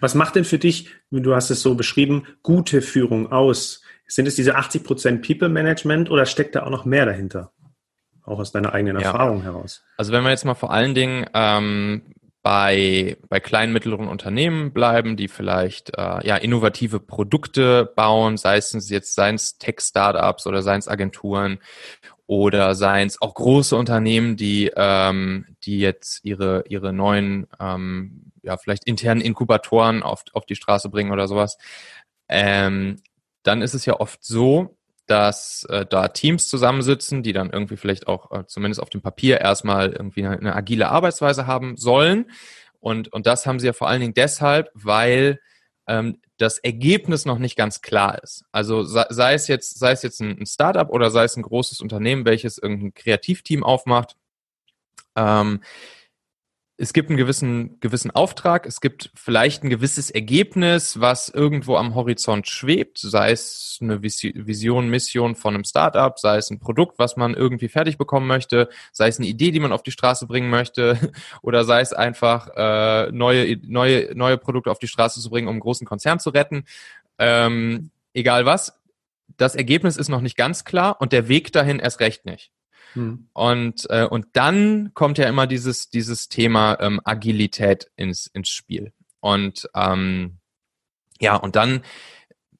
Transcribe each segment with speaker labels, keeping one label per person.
Speaker 1: Was macht denn für dich, du hast es so beschrieben, gute Führung aus? Sind es diese 80 Prozent People Management oder steckt da auch noch mehr dahinter? Auch aus deiner eigenen ja. Erfahrung heraus.
Speaker 2: Also wenn wir jetzt mal vor allen Dingen ähm, bei, bei kleinen, mittleren Unternehmen bleiben, die vielleicht äh, ja, innovative Produkte bauen, sei es jetzt seien es Tech-Startups oder seien es Agenturen oder seien es auch große Unternehmen, die, ähm, die jetzt ihre, ihre neuen, ähm, ja, vielleicht internen Inkubatoren auf, auf die Straße bringen oder sowas. Ähm, dann ist es ja oft so, dass äh, da Teams zusammensitzen, die dann irgendwie vielleicht auch äh, zumindest auf dem Papier erstmal irgendwie eine, eine, agile Arbeitsweise haben sollen. Und, und das haben sie ja vor allen Dingen deshalb, weil ähm, das Ergebnis noch nicht ganz klar ist. Also sei, sei es jetzt, sei es jetzt ein, ein Startup oder sei es ein großes Unternehmen, welches irgendein Kreativteam aufmacht. Ähm, es gibt einen gewissen, gewissen Auftrag, es gibt vielleicht ein gewisses Ergebnis, was irgendwo am Horizont schwebt, sei es eine Vision, Mission von einem Startup, sei es ein Produkt, was man irgendwie fertig bekommen möchte, sei es eine Idee, die man auf die Straße bringen möchte, oder sei es einfach äh, neue, neue, neue Produkte auf die Straße zu bringen, um einen großen Konzern zu retten. Ähm, egal was, das Ergebnis ist noch nicht ganz klar und der Weg dahin erst recht nicht. Hm. Und, äh, und dann kommt ja immer dieses, dieses Thema ähm, Agilität ins, ins Spiel. Und ähm, ja, und dann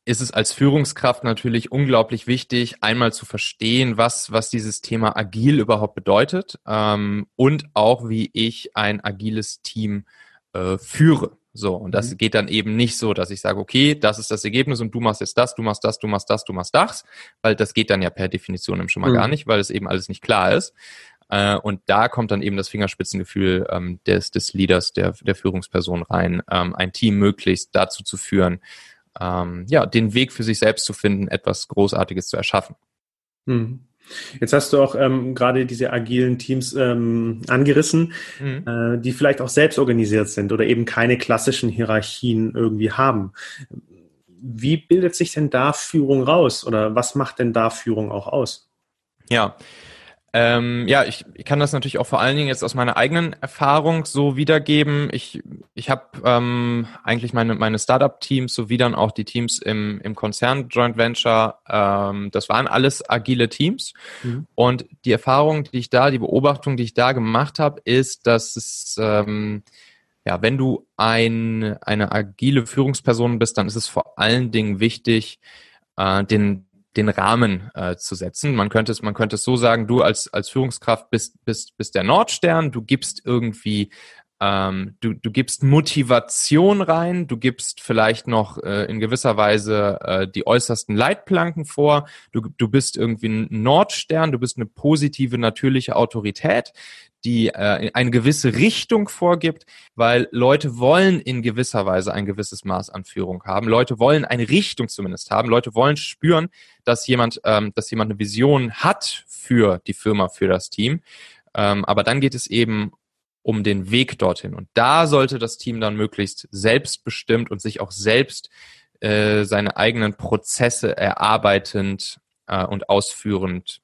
Speaker 2: ist es als Führungskraft natürlich unglaublich wichtig, einmal zu verstehen, was, was dieses Thema agil überhaupt bedeutet ähm, und auch, wie ich ein agiles Team äh, führe. So, und das mhm. geht dann eben nicht so, dass ich sage, okay, das ist das Ergebnis und du machst jetzt das, du machst das, du machst das, du machst das, weil das geht dann ja per Definition schon mal mhm. gar nicht, weil es eben alles nicht klar ist. Äh, und da kommt dann eben das Fingerspitzengefühl ähm, des, des Leaders, der, der Führungsperson rein, ähm, ein Team möglichst dazu zu führen, ähm, ja, den Weg für sich selbst zu finden, etwas Großartiges zu erschaffen.
Speaker 1: Mhm. Jetzt hast du auch ähm, gerade diese agilen Teams ähm, angerissen, mhm. äh, die vielleicht auch selbst organisiert sind oder eben keine klassischen Hierarchien irgendwie haben. Wie bildet sich denn da Führung raus oder was macht denn da Führung auch aus?
Speaker 2: Ja, ähm, ja, ich, ich kann das natürlich auch vor allen Dingen jetzt aus meiner eigenen Erfahrung so wiedergeben. Ich, ich habe ähm, eigentlich meine, meine Startup-Teams sowie dann auch die Teams im, im Konzern Joint Venture, ähm, das waren alles agile Teams. Mhm. Und die Erfahrung, die ich da, die Beobachtung, die ich da gemacht habe, ist, dass es ähm, ja, wenn du ein, eine agile Führungsperson bist, dann ist es vor allen Dingen wichtig, äh, den, den Rahmen äh, zu setzen. Man könnte es, man könnte es so sagen, du als, als Führungskraft bist, bist, bist der Nordstern, du gibst irgendwie ähm, du, du gibst Motivation rein, du gibst vielleicht noch äh, in gewisser Weise äh, die äußersten Leitplanken vor, du, du bist irgendwie ein Nordstern, du bist eine positive, natürliche Autorität, die äh, eine gewisse Richtung vorgibt, weil Leute wollen in gewisser Weise ein gewisses Maß an Führung haben. Leute wollen eine Richtung zumindest haben. Leute wollen spüren, dass jemand, ähm, dass jemand eine Vision hat für die Firma, für das Team. Ähm, aber dann geht es eben um den Weg dorthin. Und da sollte das Team dann möglichst selbstbestimmt und sich auch selbst äh, seine eigenen Prozesse erarbeitend äh, und ausführend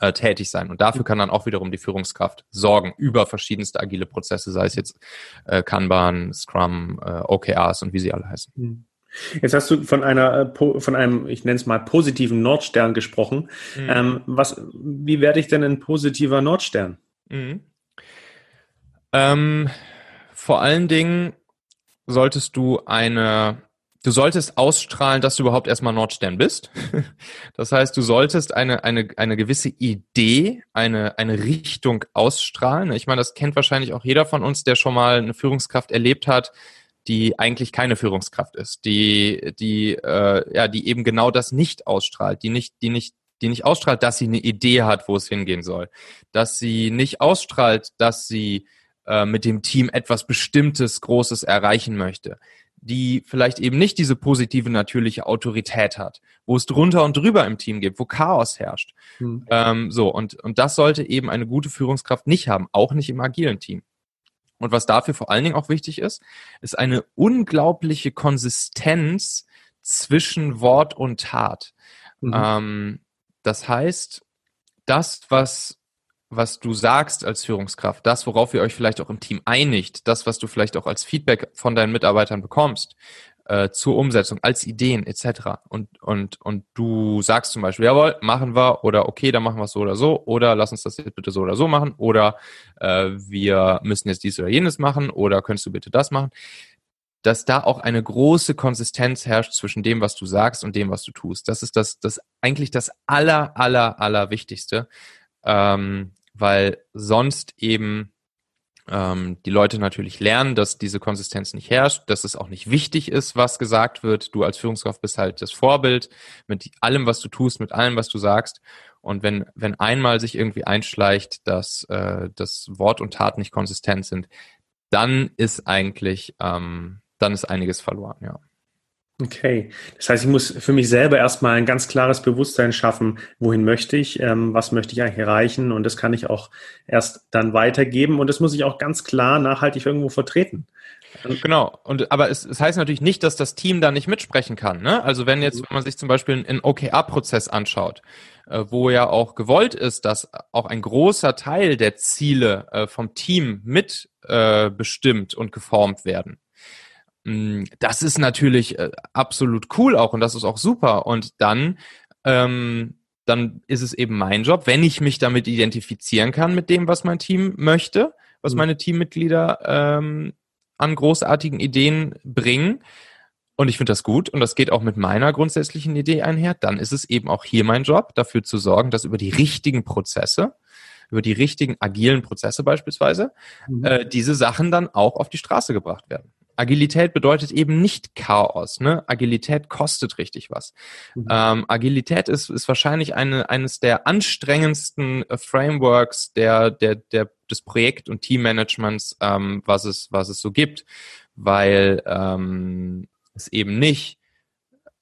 Speaker 2: äh, tätig sein. Und dafür kann dann auch wiederum die Führungskraft sorgen über verschiedenste agile Prozesse, sei es jetzt äh, Kanban, Scrum, äh, OKRs und wie sie alle heißen. Hm.
Speaker 1: Jetzt hast du von einer äh, von einem, ich nenne es mal positiven Nordstern gesprochen. Mhm. Ähm, was, wie werde ich denn ein positiver Nordstern? Mhm.
Speaker 2: Ähm, vor allen Dingen solltest du eine, du solltest ausstrahlen, dass du überhaupt erstmal Nordstern bist. Das heißt, du solltest eine, eine, eine gewisse Idee, eine, eine Richtung ausstrahlen. Ich meine, das kennt wahrscheinlich auch jeder von uns, der schon mal eine Führungskraft erlebt hat, die eigentlich keine Führungskraft ist, die, die, äh, ja, die eben genau das nicht ausstrahlt, die nicht, die nicht die nicht ausstrahlt, dass sie eine Idee hat, wo es hingehen soll, dass sie nicht ausstrahlt, dass sie äh, mit dem Team etwas Bestimmtes, Großes erreichen möchte, die vielleicht eben nicht diese positive, natürliche Autorität hat, wo es drunter und drüber im Team gibt, wo Chaos herrscht. Hm. Ähm, so, und, und das sollte eben eine gute Führungskraft nicht haben, auch nicht im agilen Team. Und was dafür vor allen Dingen auch wichtig ist, ist eine unglaubliche Konsistenz zwischen Wort und Tat. Mhm. Ähm, das heißt, das, was was du sagst als Führungskraft, das, worauf ihr euch vielleicht auch im Team einigt, das, was du vielleicht auch als Feedback von deinen Mitarbeitern bekommst, äh, zur Umsetzung, als Ideen etc. Und, und, und du sagst zum Beispiel, jawohl, machen wir oder okay, dann machen wir es so oder so oder lass uns das jetzt bitte so oder so machen oder äh, wir müssen jetzt dies oder jenes machen oder könntest du bitte das machen, dass da auch eine große Konsistenz herrscht zwischen dem, was du sagst und dem, was du tust. Das ist das, das eigentlich das aller, aller, aller Wichtigste, ähm, weil sonst eben ähm, die Leute natürlich lernen, dass diese Konsistenz nicht herrscht, dass es auch nicht wichtig ist, was gesagt wird. Du als Führungskraft bist halt das Vorbild mit allem, was du tust, mit allem, was du sagst. Und wenn, wenn einmal sich irgendwie einschleicht, dass äh, das Wort und Tat nicht konsistent sind, dann ist eigentlich, ähm, dann ist einiges verloren, ja.
Speaker 1: Okay, das heißt, ich muss für mich selber erstmal ein ganz klares Bewusstsein schaffen, wohin möchte ich, ähm, was möchte ich eigentlich erreichen und das kann ich auch erst dann weitergeben und das muss ich auch ganz klar nachhaltig irgendwo vertreten.
Speaker 2: Genau, und aber es, es heißt natürlich nicht, dass das Team da nicht mitsprechen kann. Ne? Also wenn jetzt, wenn man sich zum Beispiel einen OKR-Prozess anschaut, äh, wo ja auch gewollt ist, dass auch ein großer Teil der Ziele äh, vom Team mit äh, bestimmt und geformt werden das ist natürlich äh, absolut cool auch und das ist auch super. Und dann, ähm, dann ist es eben mein Job, wenn ich mich damit identifizieren kann mit dem, was mein Team möchte, was mhm. meine Teammitglieder ähm, an großartigen Ideen bringen. Und ich finde das gut und das geht auch mit meiner grundsätzlichen Idee einher. Dann ist es eben auch hier mein Job, dafür zu sorgen, dass über die richtigen Prozesse, über die richtigen agilen Prozesse beispielsweise, mhm. äh, diese Sachen dann auch auf die Straße gebracht werden. Agilität bedeutet eben nicht Chaos. Ne? Agilität kostet richtig was. Mhm. Ähm, Agilität ist, ist wahrscheinlich eine, eines der anstrengendsten äh, Frameworks der, der, der, des Projekt- und Teammanagements, ähm, was, es, was es so gibt, weil ähm, es eben nicht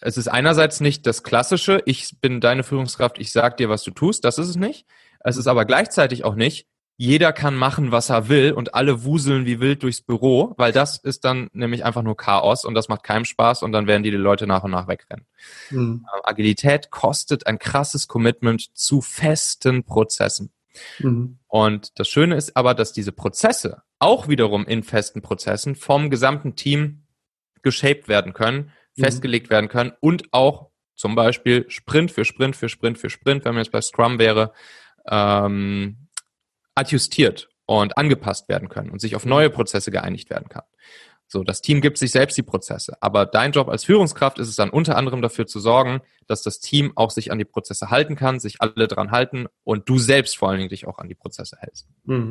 Speaker 2: es ist einerseits nicht das klassische, ich bin deine Führungskraft, ich sag dir, was du tust, das ist es nicht. Es ist aber gleichzeitig auch nicht, jeder kann machen, was er will und alle wuseln wie wild durchs Büro, weil das ist dann nämlich einfach nur Chaos und das macht keinem Spaß und dann werden die, die Leute nach und nach wegrennen. Mhm. Agilität kostet ein krasses Commitment zu festen Prozessen. Mhm. Und das Schöne ist aber, dass diese Prozesse auch wiederum in festen Prozessen vom gesamten Team geshaped werden können, mhm. festgelegt werden können und auch zum Beispiel Sprint für Sprint für Sprint für Sprint, wenn man jetzt bei Scrum wäre, ähm, adjustiert und angepasst werden können und sich auf neue Prozesse geeinigt werden kann. So, das Team gibt sich selbst die Prozesse. Aber dein Job als Führungskraft ist es dann unter anderem dafür zu sorgen, dass das Team auch sich an die Prozesse halten kann, sich alle dran halten und du selbst vor allen Dingen dich auch an die Prozesse hältst. Mhm.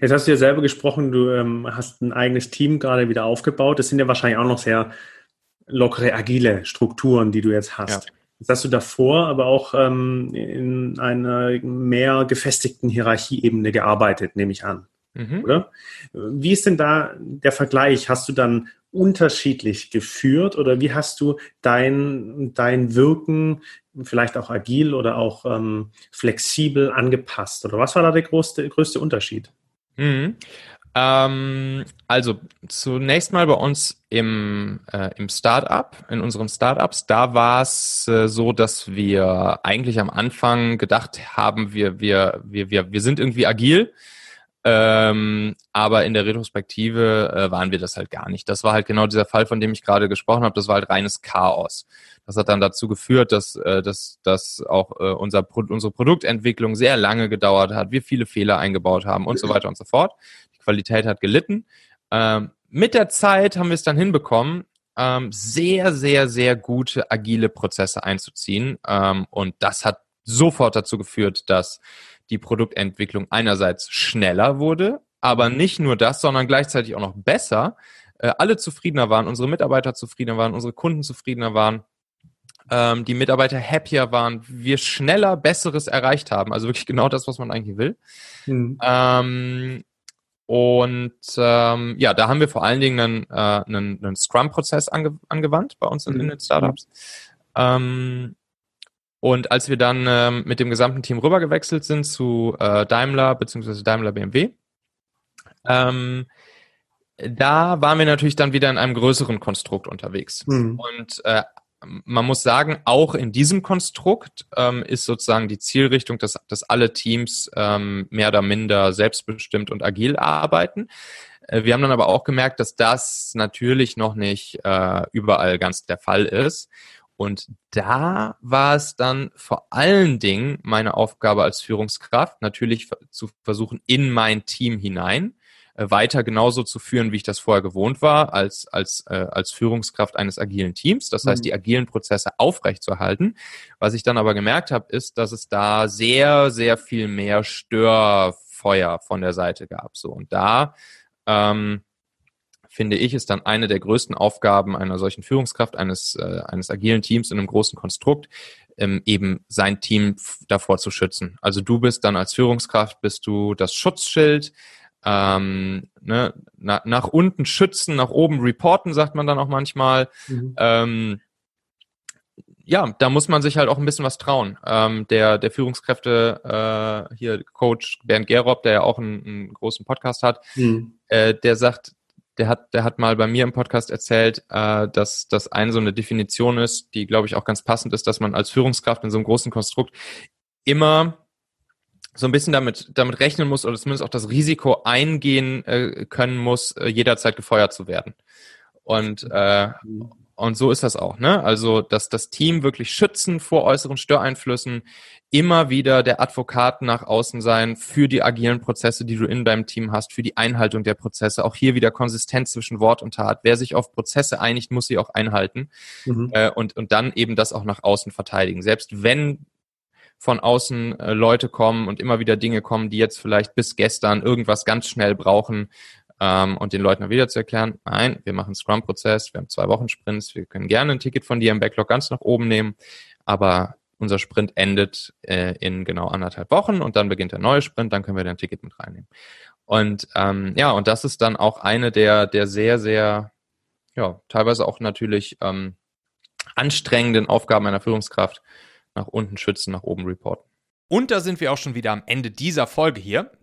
Speaker 1: Jetzt hast du ja selber gesprochen, du ähm, hast ein eigenes Team gerade wieder aufgebaut. Das sind ja wahrscheinlich auch noch sehr lockere, agile Strukturen, die du jetzt hast. Ja. Jetzt hast du davor aber auch ähm, in einer mehr gefestigten Hierarchieebene gearbeitet, nehme ich an. Mhm. Oder? Wie ist denn da der Vergleich? Hast du dann unterschiedlich geführt oder wie hast du dein, dein Wirken vielleicht auch agil oder auch ähm, flexibel angepasst? Oder was war da der größte, größte Unterschied?
Speaker 2: Mhm. Ähm, also zunächst mal bei uns im, äh, im Startup, in unseren Startups, da war es äh, so, dass wir eigentlich am Anfang gedacht haben, wir, wir, wir, wir, wir sind irgendwie agil. Ähm, aber in der Retrospektive äh, waren wir das halt gar nicht. Das war halt genau dieser Fall, von dem ich gerade gesprochen habe. Das war halt reines Chaos. Das hat dann dazu geführt, dass, äh, dass, dass auch äh, unser Pro unsere Produktentwicklung sehr lange gedauert hat, wir viele Fehler eingebaut haben und so weiter und so fort. Die Qualität hat gelitten. Ähm, mit der Zeit haben wir es dann hinbekommen, ähm, sehr, sehr, sehr gute agile Prozesse einzuziehen. Ähm, und das hat sofort dazu geführt, dass die Produktentwicklung einerseits schneller wurde, aber mhm. nicht nur das, sondern gleichzeitig auch noch besser. Äh, alle zufriedener waren, unsere Mitarbeiter zufriedener waren, unsere Kunden zufriedener waren, ähm, die Mitarbeiter happier waren, wir schneller Besseres erreicht haben. Also wirklich genau das, was man eigentlich will. Mhm. Ähm, und ähm, ja, da haben wir vor allen Dingen einen, äh, einen, einen Scrum-Prozess ange angewandt bei uns in, in den Startups. Ähm, und als wir dann ähm, mit dem gesamten Team rübergewechselt sind zu äh, Daimler bzw. Daimler BMW, ähm, da waren wir natürlich dann wieder in einem größeren Konstrukt unterwegs. Mhm. Und äh, man muss sagen, auch in diesem Konstrukt ähm, ist sozusagen die Zielrichtung, dass, dass alle Teams ähm, mehr oder minder selbstbestimmt und agil arbeiten. Äh, wir haben dann aber auch gemerkt, dass das natürlich noch nicht äh, überall ganz der Fall ist. Und da war es dann vor allen Dingen meine Aufgabe als Führungskraft, natürlich zu versuchen, in mein Team hinein äh, weiter genauso zu führen, wie ich das vorher gewohnt war, als, als, äh, als Führungskraft eines agilen Teams. Das heißt, mhm. die agilen Prozesse aufrechtzuerhalten. Was ich dann aber gemerkt habe, ist, dass es da sehr, sehr viel mehr Störfeuer von der Seite gab. So und da ähm, finde ich, ist dann eine der größten Aufgaben einer solchen Führungskraft, eines, äh, eines agilen Teams in einem großen Konstrukt, ähm, eben sein Team davor zu schützen. Also du bist dann als Führungskraft, bist du das Schutzschild, ähm, ne, na, nach unten schützen, nach oben reporten, sagt man dann auch manchmal. Mhm. Ähm, ja, da muss man sich halt auch ein bisschen was trauen. Ähm, der, der Führungskräfte, äh, hier Coach Bernd Gerob, der ja auch einen, einen großen Podcast hat, mhm. äh, der sagt, der hat, der hat mal bei mir im Podcast erzählt, äh, dass das eine so eine Definition ist, die, glaube ich, auch ganz passend ist, dass man als Führungskraft in so einem großen Konstrukt immer so ein bisschen damit, damit rechnen muss oder zumindest auch das Risiko eingehen äh, können muss, äh, jederzeit gefeuert zu werden. Und, äh, und so ist das auch, ne? Also, dass das Team wirklich schützen vor äußeren Störeinflüssen, immer wieder der Advokat nach außen sein für die agilen Prozesse, die du in deinem Team hast, für die Einhaltung der Prozesse. Auch hier wieder Konsistenz zwischen Wort und Tat. Wer sich auf Prozesse einigt, muss sie auch einhalten. Mhm. Äh, und, und dann eben das auch nach außen verteidigen. Selbst wenn von außen äh, Leute kommen und immer wieder Dinge kommen, die jetzt vielleicht bis gestern irgendwas ganz schnell brauchen ähm, und den Leuten wieder zu erklären, nein, wir machen Scrum-Prozess, wir haben zwei Wochen Sprints, wir können gerne ein Ticket von dir im Backlog ganz nach oben nehmen, aber unser Sprint endet äh, in genau anderthalb Wochen und dann beginnt der neue Sprint, dann können wir dein Ticket mit reinnehmen. Und ähm, ja, und das ist dann auch eine der, der sehr, sehr, ja, teilweise auch natürlich ähm, anstrengenden Aufgaben einer Führungskraft, nach unten schützen, nach oben reporten.
Speaker 3: Und da sind wir auch schon wieder am Ende dieser Folge hier.